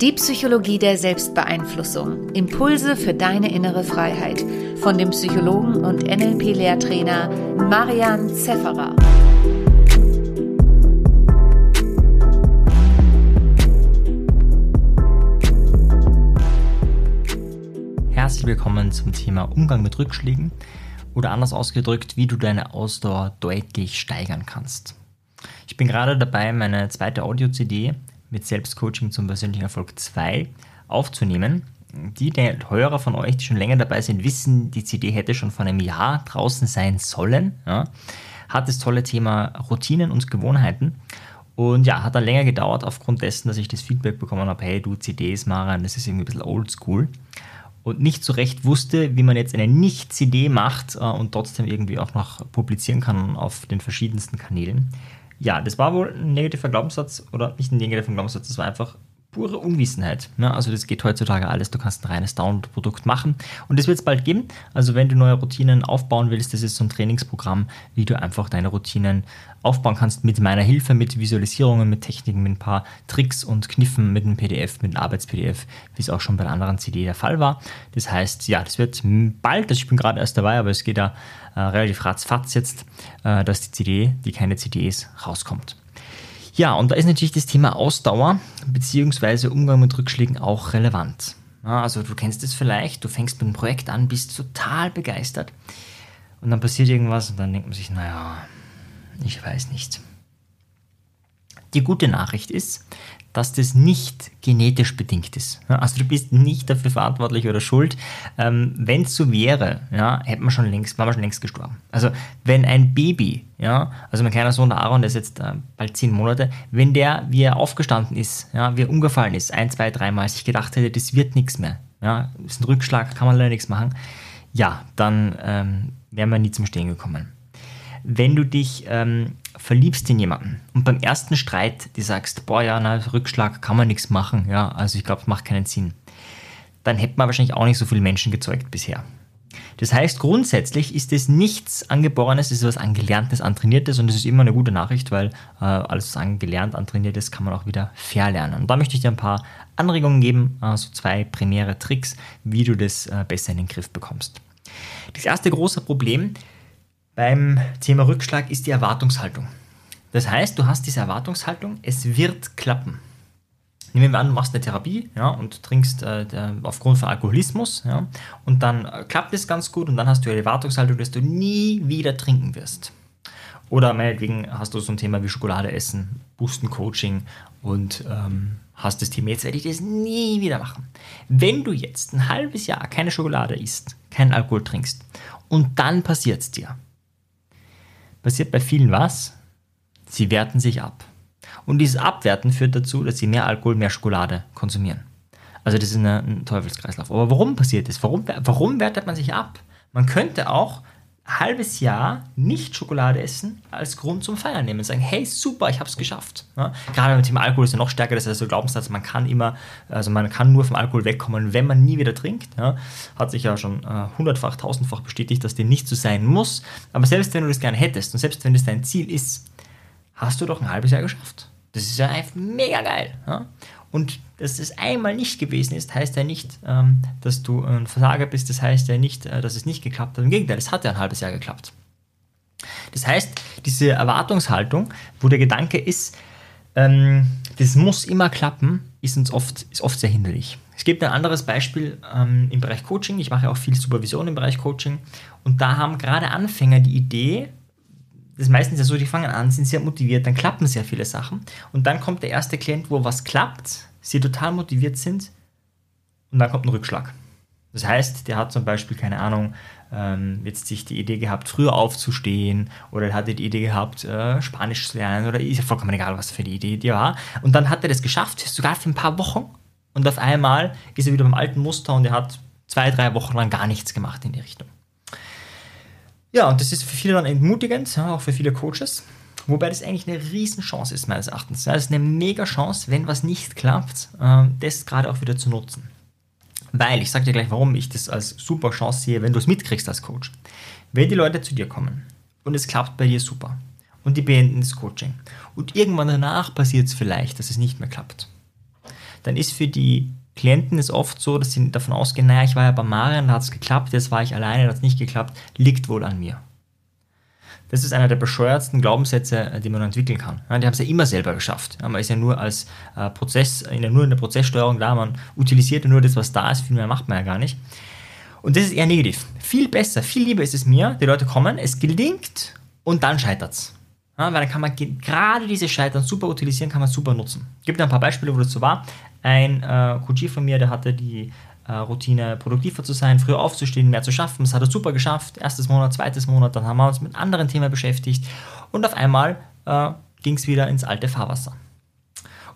Die Psychologie der Selbstbeeinflussung. Impulse für deine innere Freiheit. Von dem Psychologen und NLP-Lehrtrainer Marian Zefferer. Herzlich willkommen zum Thema Umgang mit Rückschlägen oder anders ausgedrückt, wie du deine Ausdauer deutlich steigern kannst. Ich bin gerade dabei, meine zweite Audio-CD mit Selbstcoaching zum persönlichen Erfolg 2 aufzunehmen. Die Hörer von euch, die schon länger dabei sind, wissen, die CD hätte schon vor einem Jahr draußen sein sollen. Ja. Hat das tolle Thema Routinen und Gewohnheiten. Und ja, hat dann länger gedauert aufgrund dessen, dass ich das Feedback bekommen habe, hey du CDs, Mara, das ist irgendwie ein bisschen oldschool. Und nicht so recht wusste, wie man jetzt eine Nicht-CD macht äh, und trotzdem irgendwie auch noch publizieren kann auf den verschiedensten Kanälen. Ja, das war wohl ein negativer Glaubenssatz oder nicht ein negativer Glaubenssatz, das war einfach pure Unwissenheit. Ne? Also das geht heutzutage alles. Du kannst ein reines Download-Produkt machen und das wird es bald geben. Also wenn du neue Routinen aufbauen willst, das ist so ein Trainingsprogramm, wie du einfach deine Routinen aufbauen kannst mit meiner Hilfe, mit Visualisierungen, mit Techniken, mit ein paar Tricks und Kniffen, mit einem PDF, mit einem Arbeits-PDF, wie es auch schon bei der anderen CD der Fall war. Das heißt, ja, das wird bald, also ich bin gerade erst dabei, aber es geht da äh, relativ ratzfatz jetzt, äh, dass die CD, die keine CD ist, rauskommt. Ja, und da ist natürlich das Thema Ausdauer bzw. Umgang mit Rückschlägen auch relevant. Also du kennst es vielleicht, du fängst mit einem Projekt an, bist total begeistert und dann passiert irgendwas und dann denkt man sich, naja, ich weiß nicht. Die gute Nachricht ist, dass das nicht genetisch bedingt ist. Also du bist nicht dafür verantwortlich oder schuld. Ähm, wenn es so wäre, ja, hätte man schon längst, war man schon längst gestorben. Also wenn ein Baby, ja, also mein kleiner Sohn der Aaron, der ist jetzt äh, bald zehn Monate, wenn der, wie er aufgestanden ist, ja, wie er umgefallen ist, ein, zwei, dreimal, sich gedacht hätte, das wird nichts mehr, ja, ist ein Rückschlag, kann man leider nichts machen, ja, dann ähm, wären wir nie zum Stehen gekommen. Wenn du dich ähm, verliebst in jemanden und beim ersten Streit die sagst, boah ja, na, Rückschlag kann man nichts machen, ja, also ich glaube, es macht keinen Sinn, dann hätte man wahrscheinlich auch nicht so viele Menschen gezeugt bisher. Das heißt, grundsätzlich ist es nichts Angeborenes, es ist was Angelerntes, Antrainiertes und das ist immer eine gute Nachricht, weil äh, alles, was angelernt, antrainiert ist, kann man auch wieder verlernen. Und da möchte ich dir ein paar Anregungen geben, äh, so zwei primäre Tricks, wie du das äh, besser in den Griff bekommst. Das erste große Problem beim Thema Rückschlag ist die Erwartungshaltung. Das heißt, du hast diese Erwartungshaltung, es wird klappen. Nehmen wir an, du machst eine Therapie ja, und trinkst äh, aufgrund von Alkoholismus ja, und dann äh, klappt es ganz gut und dann hast du die Erwartungshaltung, dass du nie wieder trinken wirst. Oder meinetwegen hast du so ein Thema wie Schokolade essen, Boosten Coaching und ähm, hast das Thema, jetzt werde ich das nie wieder machen. Wenn du jetzt ein halbes Jahr keine Schokolade isst, keinen Alkohol trinkst und dann passiert es dir, passiert bei vielen was? Sie werten sich ab. Und dieses Abwerten führt dazu, dass sie mehr Alkohol, mehr Schokolade konsumieren. Also das ist ein Teufelskreislauf. Aber warum passiert das? Warum, warum wertet man sich ab? Man könnte auch halbes Jahr nicht Schokolade essen als Grund zum Feiern nehmen sagen, hey, super, ich habe es geschafft. Ja? Gerade beim Thema Alkohol ist ja noch stärker, das ist also Glaubenssatz, man kann immer, also man kann nur vom Alkohol wegkommen, wenn man nie wieder trinkt. Ja? Hat sich ja schon äh, hundertfach, tausendfach bestätigt, dass dem nicht so sein muss. Aber selbst wenn du das gerne hättest und selbst wenn das dein Ziel ist, hast du doch ein halbes Jahr geschafft. Das ist ja einfach mega geil. Ja? Und dass es einmal nicht gewesen ist, heißt ja nicht, ähm, dass du ein Versager bist. Das heißt ja nicht, äh, dass es nicht geklappt hat. Im Gegenteil, es hat ja ein halbes Jahr geklappt. Das heißt, diese Erwartungshaltung, wo der Gedanke ist, ähm, das muss immer klappen, ist uns oft, ist oft sehr hinderlich. Es gibt ein anderes Beispiel ähm, im Bereich Coaching. Ich mache auch viel Supervision im Bereich Coaching. Und da haben gerade Anfänger die Idee, das ist meistens ja so, die fangen an, sind sehr motiviert, dann klappen sehr viele Sachen. Und dann kommt der erste Klient, wo was klappt, sie total motiviert sind und dann kommt ein Rückschlag. Das heißt, der hat zum Beispiel, keine Ahnung, ähm, jetzt sich die Idee gehabt, früher aufzustehen oder er hatte die Idee gehabt, äh, Spanisch zu lernen oder ist ja vollkommen egal, was für die Idee die war. Und dann hat er das geschafft, sogar für ein paar Wochen und auf einmal ist er wieder beim alten Muster und er hat zwei, drei Wochen lang gar nichts gemacht in die Richtung. Ja, und das ist für viele dann entmutigend, auch für viele Coaches. Wobei das eigentlich eine Riesenchance ist, meines Erachtens. Ja, es ist eine mega Chance, wenn was nicht klappt, äh, das gerade auch wieder zu nutzen. Weil, ich sage dir gleich, warum ich das als super Chance sehe, wenn du es mitkriegst als Coach. Wenn die Leute zu dir kommen und es klappt bei dir super und die beenden das Coaching und irgendwann danach passiert es vielleicht, dass es nicht mehr klappt, dann ist für die Klienten es oft so, dass sie davon ausgehen, naja, ich war ja bei Marian, da hat es geklappt, jetzt war ich alleine, da hat es nicht geklappt, liegt wohl an mir. Das ist einer der bescheuertsten Glaubenssätze, äh, die man entwickeln kann. Ja, die haben es ja immer selber geschafft. Ja, man ist ja nur als äh, Prozess, in der, nur in der Prozesssteuerung da, man utilisiert ja nur das, was da ist, viel mehr macht man ja gar nicht. Und das ist eher negativ. Viel besser, viel lieber ist es mir, die Leute kommen, es gelingt und dann scheitert es. Ja, weil dann kann man gerade diese Scheitern super utilisieren, kann man super nutzen. Gibt ein paar Beispiele, wo das so war. Ein äh, Coach von mir, der hatte die äh, Routine, produktiver zu sein, früher aufzustehen, mehr zu schaffen. Das hat er super geschafft. Erstes Monat, zweites Monat, dann haben wir uns mit anderen Themen beschäftigt und auf einmal äh, ging es wieder ins alte Fahrwasser.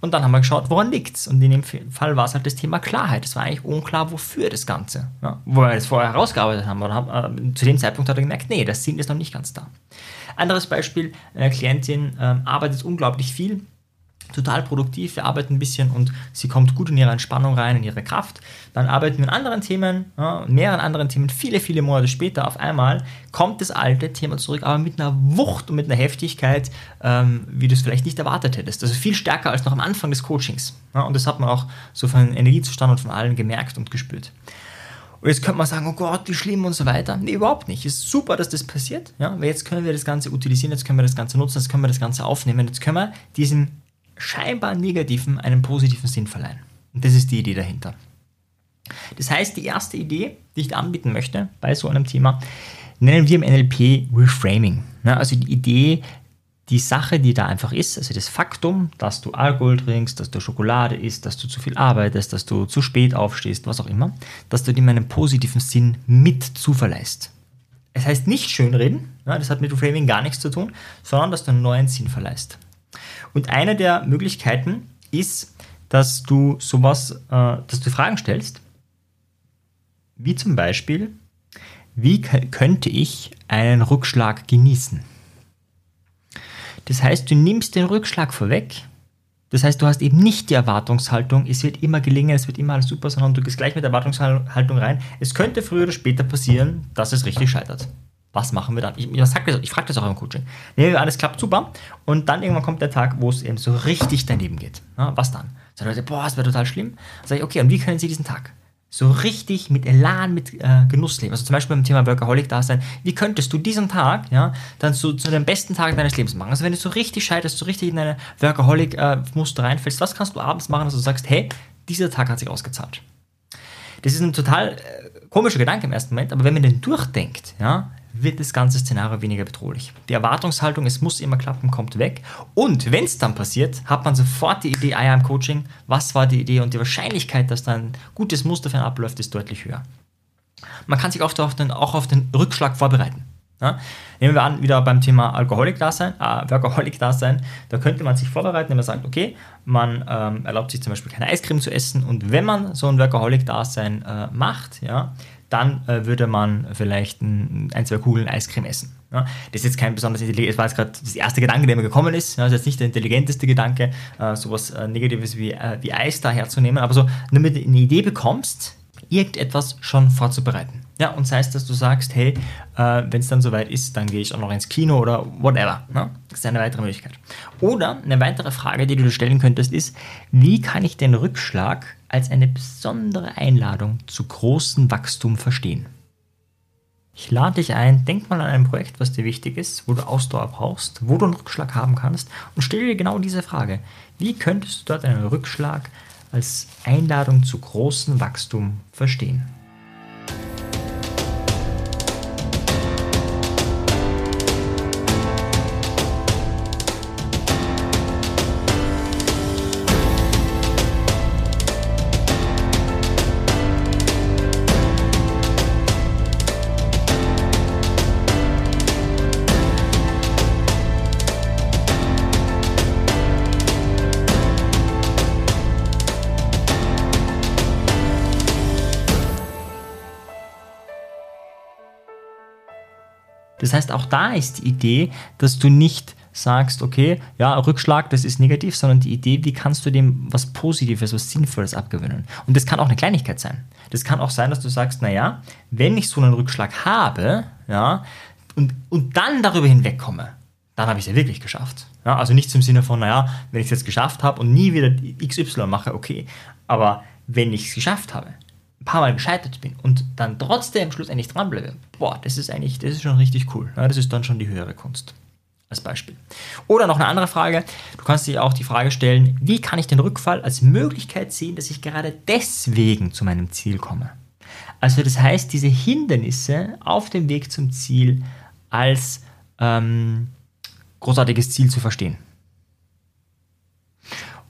Und dann haben wir geschaut, woran liegt es? Und in dem Fall war es halt das Thema Klarheit. Es war eigentlich unklar, wofür das Ganze. Ja, wo wir es vorher herausgearbeitet haben. Und haben, äh, zu dem Zeitpunkt hat er gemerkt, nee, das Sinn ist noch nicht ganz da. Anderes Beispiel, eine Klientin äh, arbeitet unglaublich viel, total produktiv, wir arbeiten ein bisschen und sie kommt gut in ihre Entspannung rein, in ihre Kraft. Dann arbeiten wir an anderen Themen, ja, mehreren anderen Themen, viele, viele Monate später auf einmal kommt das alte Thema zurück, aber mit einer Wucht und mit einer Heftigkeit, ähm, wie du es vielleicht nicht erwartet hättest. Also viel stärker als noch am Anfang des Coachings. Ja, und das hat man auch so von Energiezustand und von allen gemerkt und gespürt. Und jetzt könnte man sagen, oh Gott, wie schlimm und so weiter. Nee, überhaupt nicht. Ist super, dass das passiert. Ja, weil jetzt können wir das Ganze utilisieren, jetzt können wir das Ganze nutzen, jetzt können wir das Ganze aufnehmen, jetzt können wir diesen scheinbar negativen einen positiven Sinn verleihen. Und das ist die Idee dahinter. Das heißt, die erste Idee, die ich anbieten möchte bei so einem Thema, nennen wir im NLP Reframing. Also die Idee, die Sache, die da einfach ist, also das Faktum, dass du Alkohol trinkst, dass du Schokolade isst, dass du zu viel arbeitest, dass du zu spät aufstehst, was auch immer, dass du dem einen positiven Sinn mit zuverleihst. Es heißt nicht schönreden, das hat mit Reframing gar nichts zu tun, sondern dass du einen neuen Sinn verleihst. Und eine der Möglichkeiten ist, dass du sowas, äh, dass du Fragen stellst, wie zum Beispiel, wie könnte ich einen Rückschlag genießen? Das heißt, du nimmst den Rückschlag vorweg. Das heißt, du hast eben nicht die Erwartungshaltung, es wird immer gelingen, es wird immer alles super, sondern du gehst gleich mit der Erwartungshaltung rein. Es könnte früher oder später passieren, dass es richtig scheitert was machen wir dann? Ich, ich, ich frage das auch im Coaching. Wir alles klappt super und dann irgendwann kommt der Tag, wo es eben so richtig daneben geht. Ja, was dann? Sagen Leute, boah, das wäre total schlimm. Dann sage ich, okay, und wie können Sie diesen Tag so richtig mit Elan, mit äh, Genuss leben? Also zum Beispiel beim Thema Workaholic-Dasein. Wie könntest du diesen Tag ja, dann zu, zu dem besten Tag deines Lebens machen? Also wenn du so richtig scheiterst, so richtig in eine Workaholic-Muster reinfällst, was kannst du abends machen, dass du sagst, hey, dieser Tag hat sich ausgezahlt? Das ist ein total äh, komischer Gedanke im ersten Moment, aber wenn man den durchdenkt, ja, wird das ganze Szenario weniger bedrohlich. Die Erwartungshaltung, es muss immer klappen, kommt weg. Und wenn es dann passiert, hat man sofort die Idee, ah ja, im Coaching, was war die Idee und die Wahrscheinlichkeit, dass da ein gutes Muster für einen abläuft, ist deutlich höher. Man kann sich oft auch auf den Rückschlag vorbereiten. Ja? Nehmen wir an, wieder beim Thema Alkoholik-Dasein, äh, Workaholic-Dasein, da könnte man sich vorbereiten, wenn man sagt, okay, man ähm, erlaubt sich zum Beispiel keine Eiscreme zu essen und wenn man so ein Workaholic-Dasein äh, macht, ja, dann äh, würde man vielleicht ein, ein, zwei Kugeln Eiscreme essen. Ja? Das ist jetzt kein besonders intelligentes, das war jetzt gerade das erste Gedanke, der mir gekommen ist. Ja? Das ist jetzt nicht der intelligenteste Gedanke, äh, sowas äh, Negatives wie, äh, wie Eis da herzunehmen, aber so, damit du eine Idee bekommst, irgendetwas schon vorzubereiten. Ja, und sei es, dass du sagst, hey, äh, wenn es dann soweit ist, dann gehe ich auch noch ins Kino oder whatever. Ne? Das ist eine weitere Möglichkeit. Oder eine weitere Frage, die du dir stellen könntest, ist, wie kann ich den Rückschlag als eine besondere Einladung zu großem Wachstum verstehen? Ich lade dich ein, denk mal an ein Projekt, was dir wichtig ist, wo du Ausdauer brauchst, wo du einen Rückschlag haben kannst und stell dir genau diese Frage. Wie könntest du dort einen Rückschlag als Einladung zu großem Wachstum verstehen? Das heißt, auch da ist die Idee, dass du nicht sagst, okay, ja, Rückschlag, das ist negativ, sondern die Idee, wie kannst du dem was Positives, was Sinnvolles abgewöhnen. Und das kann auch eine Kleinigkeit sein. Das kann auch sein, dass du sagst, naja, wenn ich so einen Rückschlag habe, ja, und, und dann darüber hinwegkomme, dann habe ich es ja wirklich geschafft. Ja, also nicht im Sinne von, naja, wenn ich es jetzt geschafft habe und nie wieder XY mache, okay. Aber wenn ich es geschafft habe, ein paar Mal gescheitert bin und dann trotzdem schlussendlich dranbleibe, boah, das ist eigentlich, das ist schon richtig cool. Ja, das ist dann schon die höhere Kunst. Als Beispiel. Oder noch eine andere Frage. Du kannst dir auch die Frage stellen, wie kann ich den Rückfall als Möglichkeit sehen, dass ich gerade deswegen zu meinem Ziel komme? Also das heißt, diese Hindernisse auf dem Weg zum Ziel als ähm, großartiges Ziel zu verstehen.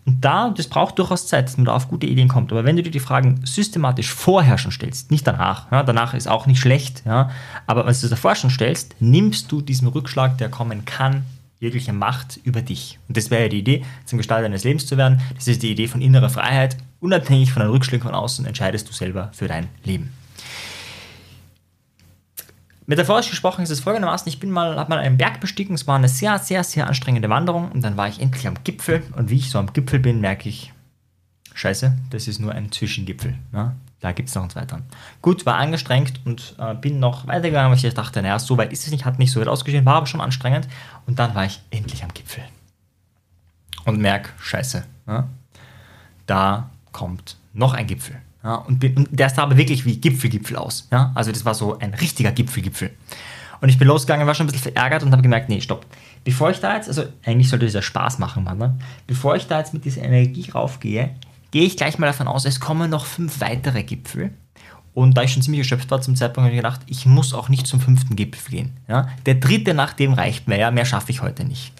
Und da, das braucht durchaus Zeit, dass man da auf gute Ideen kommt. Aber wenn du dir die Fragen systematisch vorher schon stellst, nicht danach, ja, danach ist auch nicht schlecht, ja, aber wenn du das davor schon stellst, nimmst du diesem Rückschlag, der kommen kann, jegliche Macht über dich. Und das wäre ja die Idee, zum Gestalter deines Lebens zu werden. Das ist die Idee von innerer Freiheit. Unabhängig von den Rückschlägen von außen entscheidest du selber für dein Leben. Metaphorisch gesprochen ist es folgendermaßen, ich bin mal, habe mal einen Berg bestiegen, es war eine sehr, sehr, sehr anstrengende Wanderung und dann war ich endlich am Gipfel und wie ich so am Gipfel bin, merke ich, scheiße, das ist nur ein Zwischengipfel. Ja? Da gibt es noch einen zweiten. Gut, war angestrengt und äh, bin noch weitergegangen, weil ich dachte, naja, so weit ist es nicht, hat nicht so weit ausgesehen, war aber schon anstrengend und dann war ich endlich am Gipfel. Und merke, scheiße, ja? da kommt noch ein Gipfel. Ja, und, und, der sah aber wirklich wie Gipfelgipfel aus. Ja? Also das war so ein richtiger Gipfelgipfel. Und ich bin losgegangen, war schon ein bisschen verärgert und habe gemerkt, nee, stopp. Bevor ich da jetzt, also eigentlich sollte ja Spaß machen, Mann, ne? bevor ich da jetzt mit dieser Energie raufgehe, gehe ich gleich mal davon aus, es kommen noch fünf weitere Gipfel. Und da ich schon ziemlich erschöpft war zum Zeitpunkt, habe ich gedacht, ich muss auch nicht zum fünften Gipfel gehen. Ja? Der dritte nach dem reicht mir, ja, mehr schaffe ich heute nicht.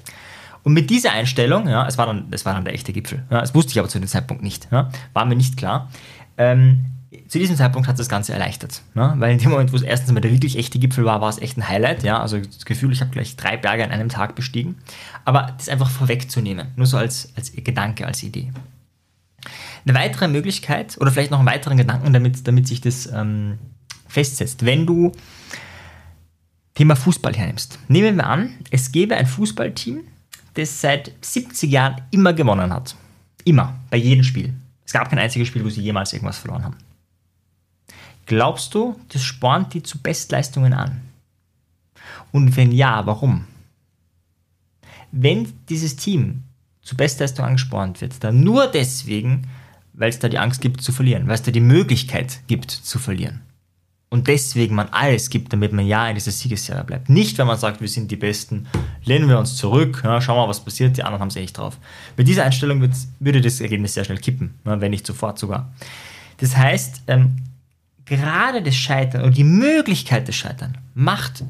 Und mit dieser Einstellung, ja, es war dann, es war dann der echte Gipfel, ja, das wusste ich aber zu dem Zeitpunkt nicht, ja, war mir nicht klar, ähm, zu diesem Zeitpunkt hat das Ganze erleichtert. Ne? Weil in dem Moment, wo es erstens mal der wirklich echte Gipfel war, war es echt ein Highlight. Ja? Also das Gefühl, ich habe gleich drei Berge an einem Tag bestiegen. Aber das einfach vorwegzunehmen, nur so als, als Gedanke, als Idee. Eine weitere Möglichkeit oder vielleicht noch einen weiteren Gedanken, damit, damit sich das ähm, festsetzt. Wenn du Thema Fußball hernimmst. Nehmen wir an, es gäbe ein Fußballteam, das seit 70 Jahren immer gewonnen hat. Immer, bei jedem Spiel. Es gab kein einziges Spiel, wo sie jemals irgendwas verloren haben. Glaubst du, das spornt die zu Bestleistungen an? Und wenn ja, warum? Wenn dieses Team zu Bestleistung angespornt wird, dann nur deswegen, weil es da die Angst gibt zu verlieren, weil es da die Möglichkeit gibt zu verlieren. Und deswegen man alles gibt, damit man ja in dieser Siegesserie bleibt. Nicht, wenn man sagt, wir sind die Besten, lehnen wir uns zurück, ja, schauen wir mal, was passiert, die anderen haben es echt drauf. Mit dieser Einstellung würde das Ergebnis sehr schnell kippen, wenn nicht sofort sogar. Das heißt, ähm, gerade das Scheitern oder die Möglichkeit des Scheitern macht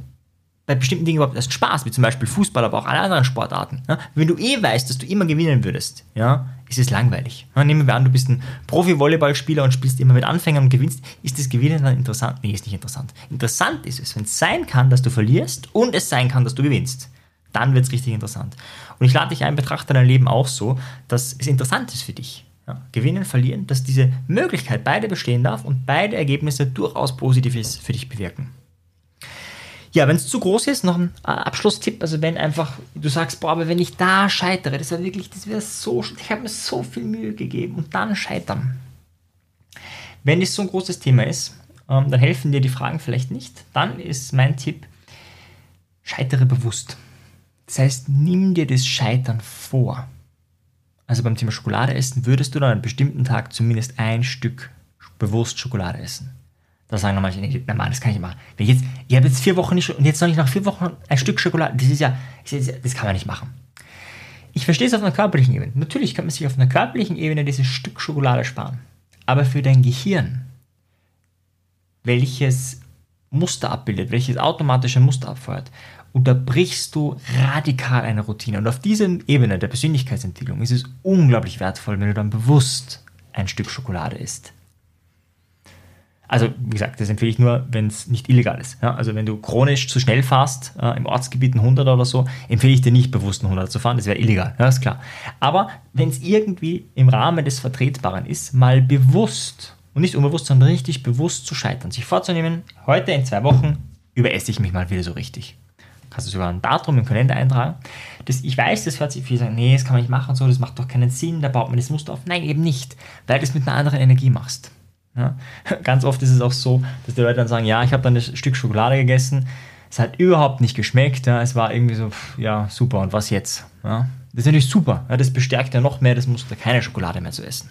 bei bestimmten Dingen überhaupt erst Spaß, wie zum Beispiel Fußball, aber auch alle anderen Sportarten. Ja? Wenn du eh weißt, dass du immer gewinnen würdest, ja, ist es langweilig. Ja, nehmen wir an, du bist ein Profi-Volleyballspieler und spielst immer mit Anfängern und gewinnst. Ist das Gewinnen dann interessant? Nee, ist nicht interessant. Interessant ist es, wenn es sein kann, dass du verlierst und es sein kann, dass du gewinnst. Dann wird es richtig interessant. Und ich lade dich ein, betrachte dein Leben auch so, dass es interessant ist für dich. Ja, gewinnen, verlieren, dass diese Möglichkeit beide bestehen darf und beide Ergebnisse durchaus Positives für dich bewirken. Ja, wenn es zu groß ist, noch ein äh, Abschlusstipp. Also wenn einfach du sagst, boah, aber wenn ich da scheitere, das wäre wirklich, das wäre so, ich habe mir so viel Mühe gegeben und dann scheitern. Wenn es so ein großes Thema ist, ähm, dann helfen dir die Fragen vielleicht nicht. Dann ist mein Tipp, scheitere bewusst. Das heißt, nimm dir das Scheitern vor. Also beim Thema Schokolade essen, würdest du dann an einem bestimmten Tag zumindest ein Stück bewusst Schokolade essen. Da sagen manche, nee, Mann, das kann ich nicht machen. Wenn jetzt, ich habe jetzt vier Wochen nicht und jetzt soll ich nach vier Wochen ein Stück Schokolade. Das ist ja, das kann man nicht machen. Ich verstehe es auf einer körperlichen Ebene. Natürlich kann man sich auf einer körperlichen Ebene dieses Stück Schokolade sparen. Aber für dein Gehirn, welches Muster abbildet, welches automatische Muster abfeuert, unterbrichst du radikal eine Routine. Und auf dieser Ebene der Persönlichkeitsentwicklung ist es unglaublich wertvoll, wenn du dann bewusst ein Stück Schokolade isst. Also, wie gesagt, das empfehle ich nur, wenn es nicht illegal ist. Ja, also, wenn du chronisch zu schnell fährst, äh, im Ortsgebiet ein 100 oder so, empfehle ich dir nicht bewusst ein 100 zu fahren, das wäre illegal, ja, ist klar. Aber wenn es irgendwie im Rahmen des Vertretbaren ist, mal bewusst und nicht unbewusst, sondern richtig bewusst zu scheitern, sich vorzunehmen, heute in zwei Wochen überesse ich mich mal wieder so richtig. Kannst du sogar ein Datum im Kalender eintragen. Das, ich weiß, das hört sich viel sagen, nee, das kann man nicht machen, so, das macht doch keinen Sinn, da baut man das Muster auf. Nein, eben nicht, weil du es mit einer anderen Energie machst. Ja? Ganz oft ist es auch so, dass die Leute dann sagen, ja, ich habe dann ein Stück Schokolade gegessen, es hat überhaupt nicht geschmeckt, ja? es war irgendwie so, ja, super, und was jetzt? Ja? Das ist natürlich super, das bestärkt ja noch mehr das Muster, keine Schokolade mehr zu essen.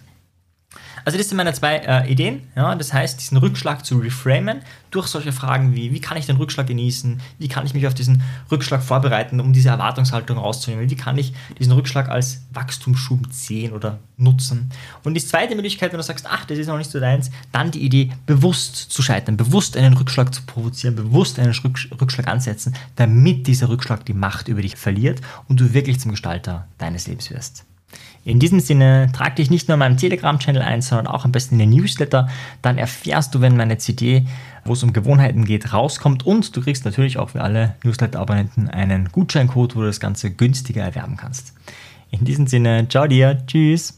Also das sind meine zwei äh, Ideen. Ja, das heißt, diesen Rückschlag zu reframen durch solche Fragen wie, wie kann ich den Rückschlag genießen? Wie kann ich mich auf diesen Rückschlag vorbereiten, um diese Erwartungshaltung rauszunehmen? Wie kann ich diesen Rückschlag als Wachstumsschub sehen oder nutzen? Und die zweite Möglichkeit, wenn du sagst, ach, das ist noch nicht so deins, dann die Idee, bewusst zu scheitern, bewusst einen Rückschlag zu provozieren, bewusst einen Rückschlag ansetzen, damit dieser Rückschlag die Macht über dich verliert und du wirklich zum Gestalter deines Lebens wirst. In diesem Sinne, trag dich nicht nur in meinem Telegram-Channel ein, sondern auch am besten in den Newsletter. Dann erfährst du, wenn meine CD, wo es um Gewohnheiten geht, rauskommt. Und du kriegst natürlich auch für alle Newsletter-Abonnenten einen Gutscheincode, wo du das Ganze günstiger erwerben kannst. In diesem Sinne, ciao dir, tschüss.